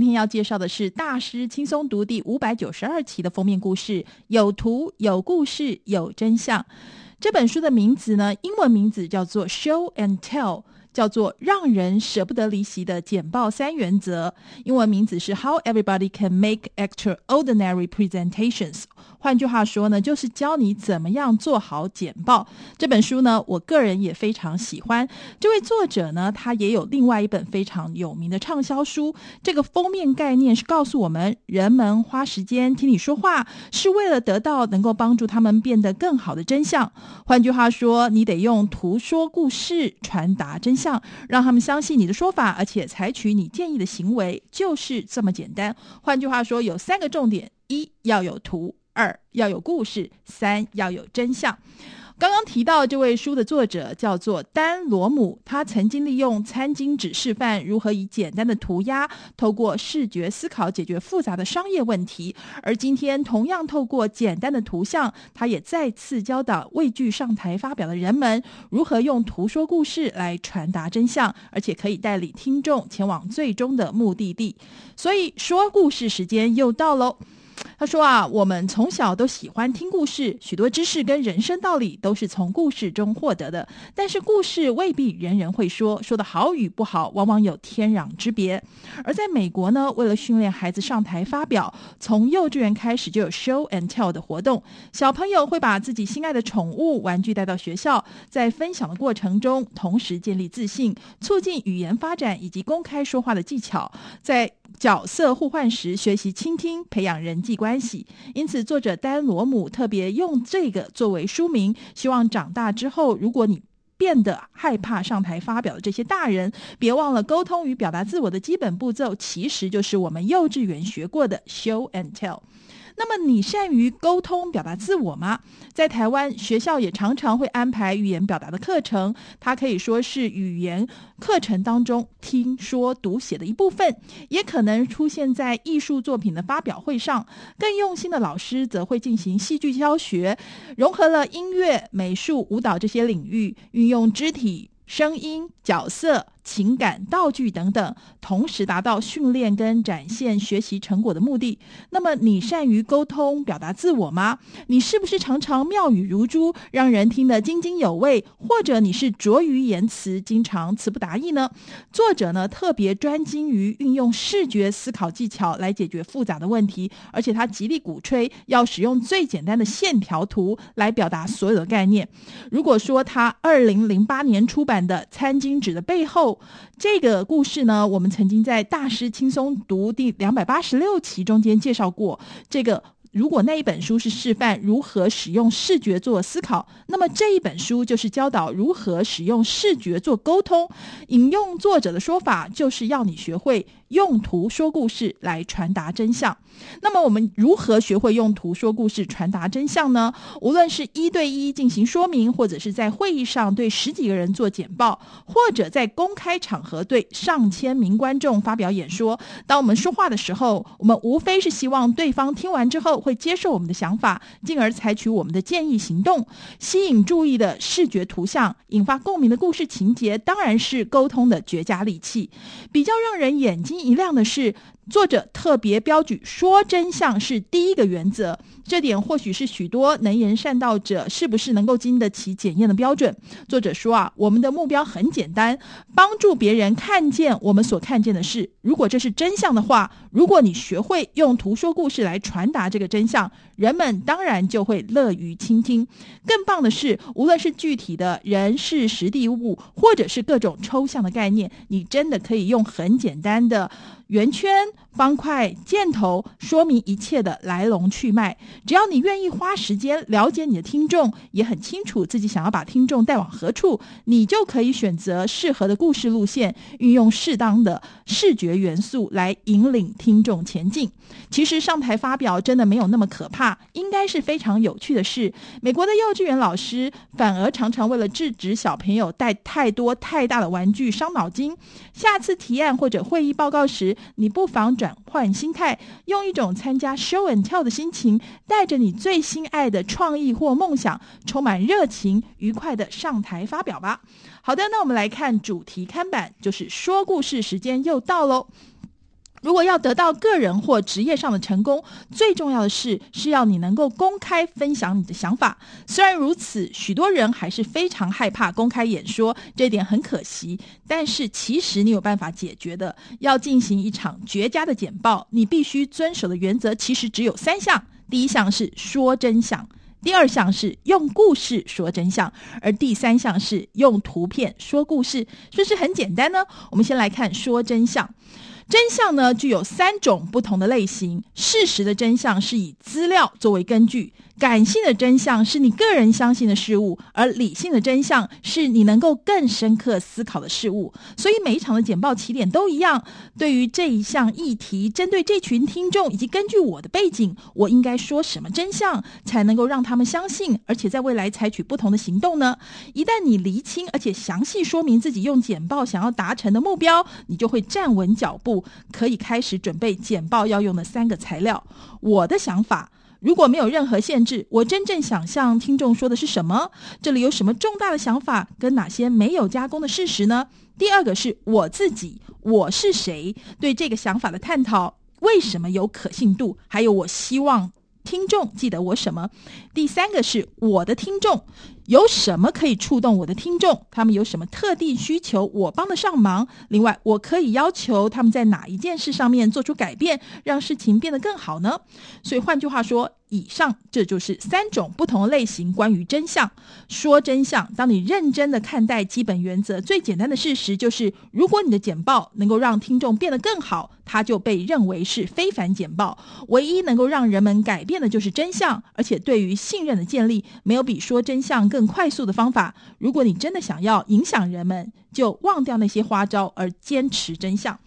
今天要介绍的是大师轻松读第五百九十二期的封面故事，有图、有故事、有真相。这本书的名字呢，英文名字叫做《Show and Tell》。叫做让人舍不得离席的简报三原则，英文名字是 How Everybody Can Make Extraordinary Presentations。换句话说呢，就是教你怎么样做好简报。这本书呢，我个人也非常喜欢。这位作者呢，他也有另外一本非常有名的畅销书。这个封面概念是告诉我们，人们花时间听你说话，是为了得到能够帮助他们变得更好的真相。换句话说，你得用图说故事，传达真相。像让他们相信你的说法，而且采取你建议的行为，就是这么简单。换句话说，有三个重点：一要有图，二要有故事，三要有真相。刚刚提到这位书的作者叫做丹罗姆，他曾经利用餐巾纸示范如何以简单的涂鸦，透过视觉思考解决复杂的商业问题。而今天，同样透过简单的图像，他也再次教导畏惧上台发表的人们，如何用图说故事来传达真相，而且可以带领听众前往最终的目的地。所以，说故事时间又到喽。他说啊，我们从小都喜欢听故事，许多知识跟人生道理都是从故事中获得的。但是故事未必人人会说，说的好与不好，往往有天壤之别。而在美国呢，为了训练孩子上台发表，从幼稚园开始就有 show and tell 的活动。小朋友会把自己心爱的宠物玩具带到学校，在分享的过程中，同时建立自信，促进语言发展以及公开说话的技巧。在角色互换时，学习倾听，培养人际关系。因此，作者丹罗姆特别用这个作为书名，希望长大之后，如果你变得害怕上台发表的这些大人，别忘了沟通与表达自我的基本步骤，其实就是我们幼稚园学过的 show and tell。那么你善于沟通表达自我吗？在台湾学校也常常会安排语言表达的课程，它可以说是语言课程当中听说读写的一部分，也可能出现在艺术作品的发表会上。更用心的老师则会进行戏剧教学，融合了音乐、美术、舞蹈这些领域，运用肢体、声音、角色。情感、道具等等，同时达到训练跟展现学习成果的目的。那么，你善于沟通表达自我吗？你是不是常常妙语如珠，让人听得津津有味？或者你是拙于言辞，经常词不达意呢？作者呢，特别专精于运用视觉思考技巧来解决复杂的问题，而且他极力鼓吹要使用最简单的线条图来表达所有的概念。如果说他二零零八年出版的《餐巾纸的背后》。这个故事呢，我们曾经在大师轻松读第两百八十六期中间介绍过这个。如果那一本书是示范如何使用视觉做思考，那么这一本书就是教导如何使用视觉做沟通。引用作者的说法，就是要你学会用图说故事来传达真相。那么我们如何学会用图说故事传达真相呢？无论是一对一进行说明，或者是在会议上对十几个人做简报，或者在公开场合对上千名观众发表演说，当我们说话的时候，我们无非是希望对方听完之后。会接受我们的想法，进而采取我们的建议行动，吸引注意的视觉图像，引发共鸣的故事情节，当然是沟通的绝佳利器。比较让人眼睛一亮的是，作者特别标举说真相是第一个原则，这点或许是许多能言善道者是不是能够经得起检验的标准。作者说啊，我们的目标很简单，帮助别人看见我们所看见的事。如果这是真相的话，如果你学会用图说故事来传达这个真相，人们当然就会乐于倾听。更棒的是，无论是具体的人事、实地物，或者是各种抽象的概念，你真的可以用很简单的。圆圈、方块、箭头，说明一切的来龙去脉。只要你愿意花时间了解你的听众，也很清楚自己想要把听众带往何处，你就可以选择适合的故事路线，运用适当的视觉元素来引领听众前进。其实上台发表真的没有那么可怕，应该是非常有趣的事。美国的幼稚园老师反而常常为了制止小朋友带太多太大的玩具伤脑筋。下次提案或者会议报告时，你不妨转换心态，用一种参加 show and tell 的心情，带着你最心爱的创意或梦想，充满热情、愉快的上台发表吧。好的，那我们来看主题看板，就是说故事时间又到喽。如果要得到个人或职业上的成功，最重要的是是要你能够公开分享你的想法。虽然如此，许多人还是非常害怕公开演说，这点很可惜。但是其实你有办法解决的。要进行一场绝佳的简报，你必须遵守的原则其实只有三项：第一项是说真相，第二项是用故事说真相，而第三项是用图片说故事。是不是很简单呢？我们先来看说真相。真相呢，具有三种不同的类型。事实的真相是以资料作为根据。感性的真相是你个人相信的事物，而理性的真相是你能够更深刻思考的事物。所以每一场的简报起点都一样。对于这一项议题，针对这群听众以及根据我的背景，我应该说什么真相才能够让他们相信，而且在未来采取不同的行动呢？一旦你厘清而且详细说明自己用简报想要达成的目标，你就会站稳脚步，可以开始准备简报要用的三个材料。我的想法。如果没有任何限制，我真正想向听众说的是什么？这里有什么重大的想法跟哪些没有加工的事实呢？第二个是我自己，我是谁？对这个想法的探讨，为什么有可信度？还有我希望听众记得我什么？第三个是我的听众。有什么可以触动我的听众？他们有什么特定需求？我帮得上忙。另外，我可以要求他们在哪一件事上面做出改变，让事情变得更好呢？所以，换句话说，以上这就是三种不同类型。关于真相，说真相。当你认真的看待基本原则，最简单的事实就是，如果你的简报能够让听众变得更好，它就被认为是非凡简报。唯一能够让人们改变的就是真相，而且对于信任的建立，没有比说真相更更快速的方法。如果你真的想要影响人们，就忘掉那些花招，而坚持真相。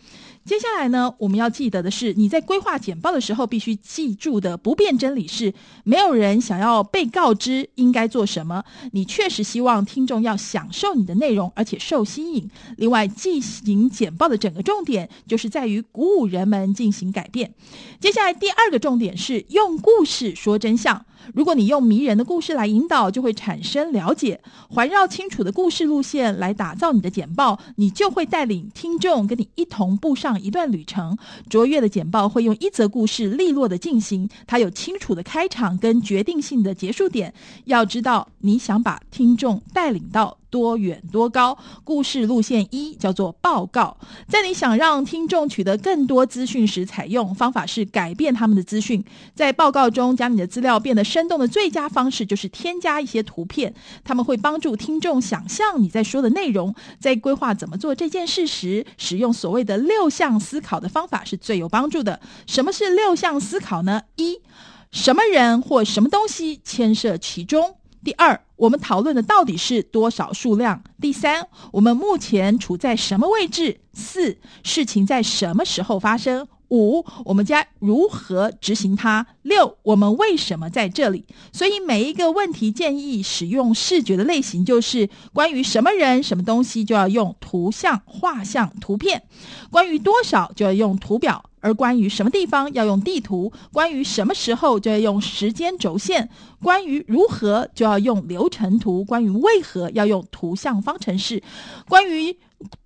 接下来呢，我们要记得的是，你在规划简报的时候，必须记住的不变真理是：没有人想要被告知应该做什么。你确实希望听众要享受你的内容，而且受吸引。另外，进行简报的整个重点就是在于鼓舞人们进行改变。接下来第二个重点是用故事说真相。如果你用迷人的故事来引导，就会产生了解，环绕清楚的故事路线来打造你的简报，你就会带领听众跟你一同步上一段旅程。卓越的简报会用一则故事利落的进行，它有清楚的开场跟决定性的结束点。要知道，你想把听众带领到。多远多高？故事路线一叫做报告，在你想让听众取得更多资讯时，采用方法是改变他们的资讯。在报告中将你的资料变得生动的最佳方式就是添加一些图片，他们会帮助听众想象你在说的内容。在规划怎么做这件事时，使用所谓的六项思考的方法是最有帮助的。什么是六项思考呢？一，什么人或什么东西牵涉其中？第二，我们讨论的到底是多少数量？第三，我们目前处在什么位置？四，事情在什么时候发生？五，我们将如何执行它？六，我们为什么在这里？所以每一个问题建议使用视觉的类型，就是关于什么人、什么东西，就要用图像、画像、图片；关于多少，就要用图表；而关于什么地方，要用地图；关于什么时候，就要用时间轴线；关于如何，就要用流程图；关于为何，要用图像方程式；关于。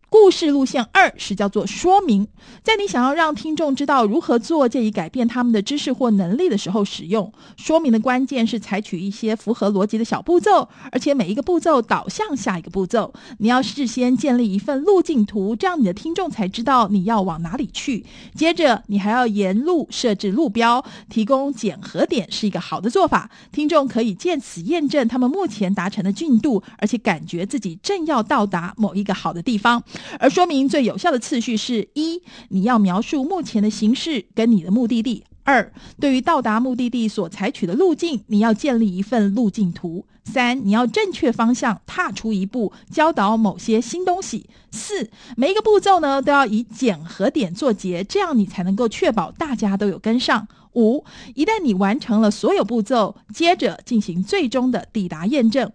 故事路线二是叫做说明，在你想要让听众知道如何做，借以改变他们的知识或能力的时候使用。说明的关键是采取一些符合逻辑的小步骤，而且每一个步骤导向下一个步骤。你要事先建立一份路径图，这样你的听众才知道你要往哪里去。接着，你还要沿路设置路标，提供检核点是一个好的做法。听众可以借此验证他们目前达成的进度，而且感觉自己正要到达某一个好的地方。而说明最有效的次序是：一，你要描述目前的形势跟你的目的地；二，对于到达目的地所采取的路径，你要建立一份路径图；三，你要正确方向踏出一步，教导某些新东西；四，每一个步骤呢都要以检核点作结，这样你才能够确保大家都有跟上。五，一旦你完成了所有步骤，接着进行最终的抵达验证。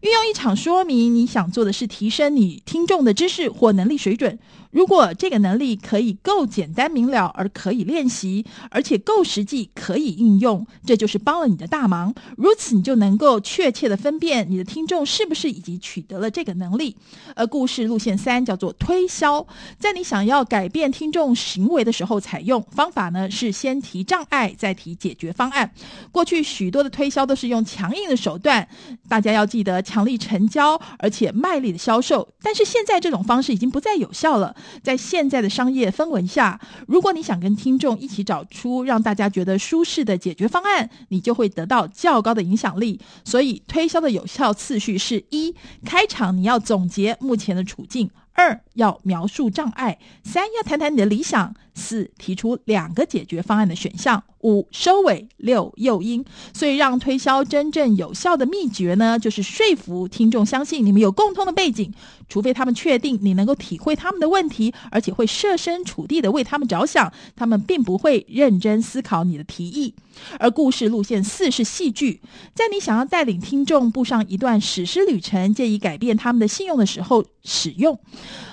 运用一场说明，你想做的是提升你听众的知识或能力水准。如果这个能力可以够简单明了，而可以练习，而且够实际可以应用，这就是帮了你的大忙。如此，你就能够确切的分辨你的听众是不是已经取得了这个能力。而故事路线三叫做推销，在你想要改变听众行为的时候，采用方法呢是先提障碍，再提解决方案。过去许多的推销都是用强硬的手段，大家要记得强力成交，而且卖力的销售。但是现在这种方式已经不再有效了。在现在的商业氛围下，如果你想跟听众一起找出让大家觉得舒适的解决方案，你就会得到较高的影响力。所以推销的有效次序是：一、开场你要总结目前的处境；二、要描述障碍；三、要谈谈你的理想；四、提出两个解决方案的选项。五收尾，六诱因，所以让推销真正有效的秘诀呢，就是说服听众相信你们有共通的背景，除非他们确定你能够体会他们的问题，而且会设身处地的为他们着想，他们并不会认真思考你的提议。而故事路线四是戏剧，在你想要带领听众步上一段史诗旅程，借以改变他们的信用的时候使用。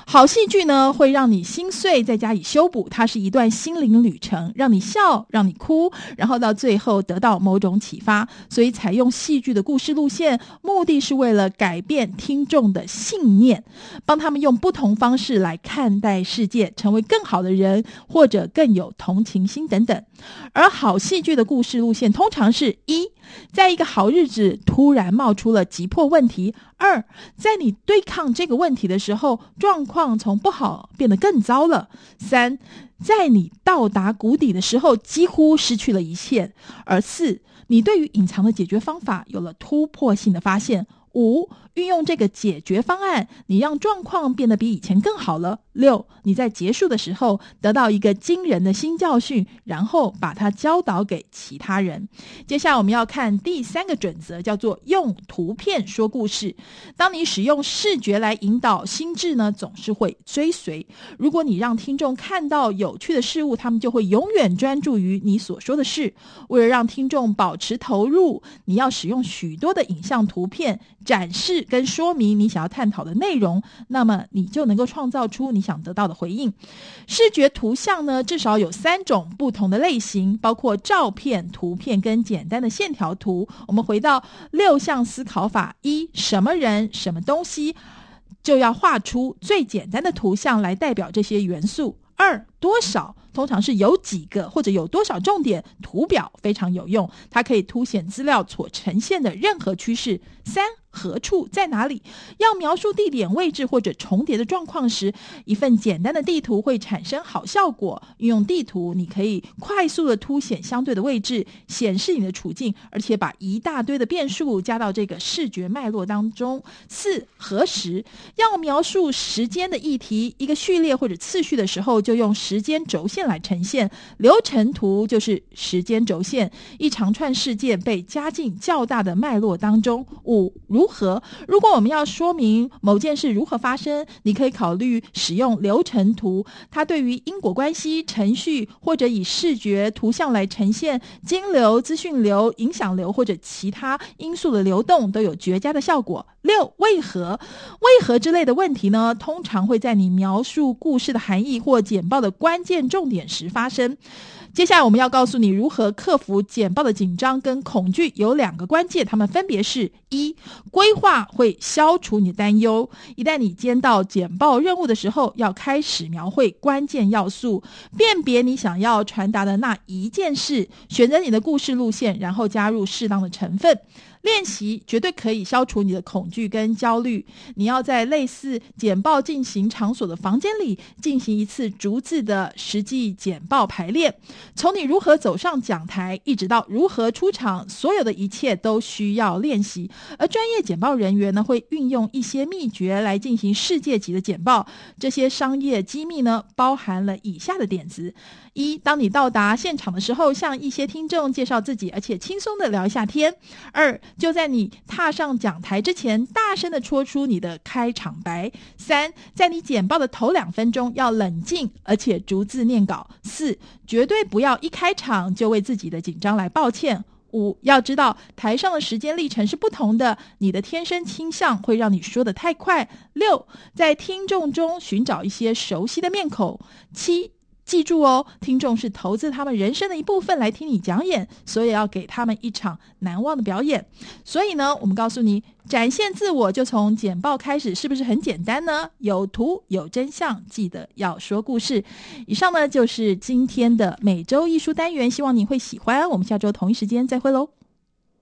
好戏剧呢，会让你心碎，再加以修补。它是一段心灵旅程，让你笑，让你哭，然后到最后得到某种启发。所以，采用戏剧的故事路线，目的是为了改变听众的信念，帮他们用不同方式来看待世界，成为更好的人，或者更有同情心等等。而好戏剧的故事路线，通常是一。在一个好日子，突然冒出了急迫问题。二，在你对抗这个问题的时候，状况从不好变得更糟了。三，在你到达谷底的时候，几乎失去了一切。而四，你对于隐藏的解决方法有了突破性的发现。五，运用这个解决方案，你让状况变得比以前更好了。六，你在结束的时候得到一个惊人的新教训，然后把它教导给其他人。接下来我们要看第三个准则，叫做用图片说故事。当你使用视觉来引导，心智呢总是会追随。如果你让听众看到有趣的事物，他们就会永远专注于你所说的事。为了让听众保持投入，你要使用许多的影像图片。展示跟说明你想要探讨的内容，那么你就能够创造出你想得到的回应。视觉图像呢，至少有三种不同的类型，包括照片、图片跟简单的线条图。我们回到六项思考法：一、什么人、什么东西，就要画出最简单的图像来代表这些元素。二、多少，通常是有几个或者有多少重点，图表非常有用，它可以凸显资料所呈现的任何趋势。三、何处在哪里？要描述地点、位置或者重叠的状况时，一份简单的地图会产生好效果。运用地图，你可以快速的凸显相对的位置，显示你的处境，而且把一大堆的变数加到这个视觉脉络当中。四、何时？要描述时间的议题，一个序列或者次序的时候，就用时间轴线来呈现。流程图就是时间轴线，一长串事件被加进较大的脉络当中。五、如如何？如果我们要说明某件事如何发生，你可以考虑使用流程图。它对于因果关系、程序或者以视觉图像来呈现金流、资讯流、影响流或者其他因素的流动，都有绝佳的效果。六、为何？为何之类的问题呢？通常会在你描述故事的含义或简报的关键重点时发生。接下来我们要告诉你如何克服简报的紧张跟恐惧，有两个关键，它们分别是：一、规划会消除你担忧。一旦你接到简报任务的时候，要开始描绘关键要素，辨别你想要传达的那一件事，选择你的故事路线，然后加入适当的成分。练习绝对可以消除你的恐惧跟焦虑。你要在类似简报进行场所的房间里进行一次逐字的实际简报排练。从你如何走上讲台，一直到如何出场，所有的一切都需要练习。而专业简报人员呢，会运用一些秘诀来进行世界级的简报。这些商业机密呢，包含了以下的点子：一，当你到达现场的时候，向一些听众介绍自己，而且轻松的聊一下天。二，就在你踏上讲台之前，大声的说出你的开场白。三，在你简报的头两分钟要冷静，而且逐字念稿。四，绝对不要一开场就为自己的紧张来抱歉。五，要知道台上的时间历程是不同的，你的天生倾向会让你说的太快。六，在听众中寻找一些熟悉的面孔。七。记住哦，听众是投资他们人生的一部分来听你讲演，所以要给他们一场难忘的表演。所以呢，我们告诉你，展现自我就从简报开始，是不是很简单呢？有图有真相，记得要说故事。以上呢就是今天的每周艺术单元，希望你会喜欢。我们下周同一时间再会喽。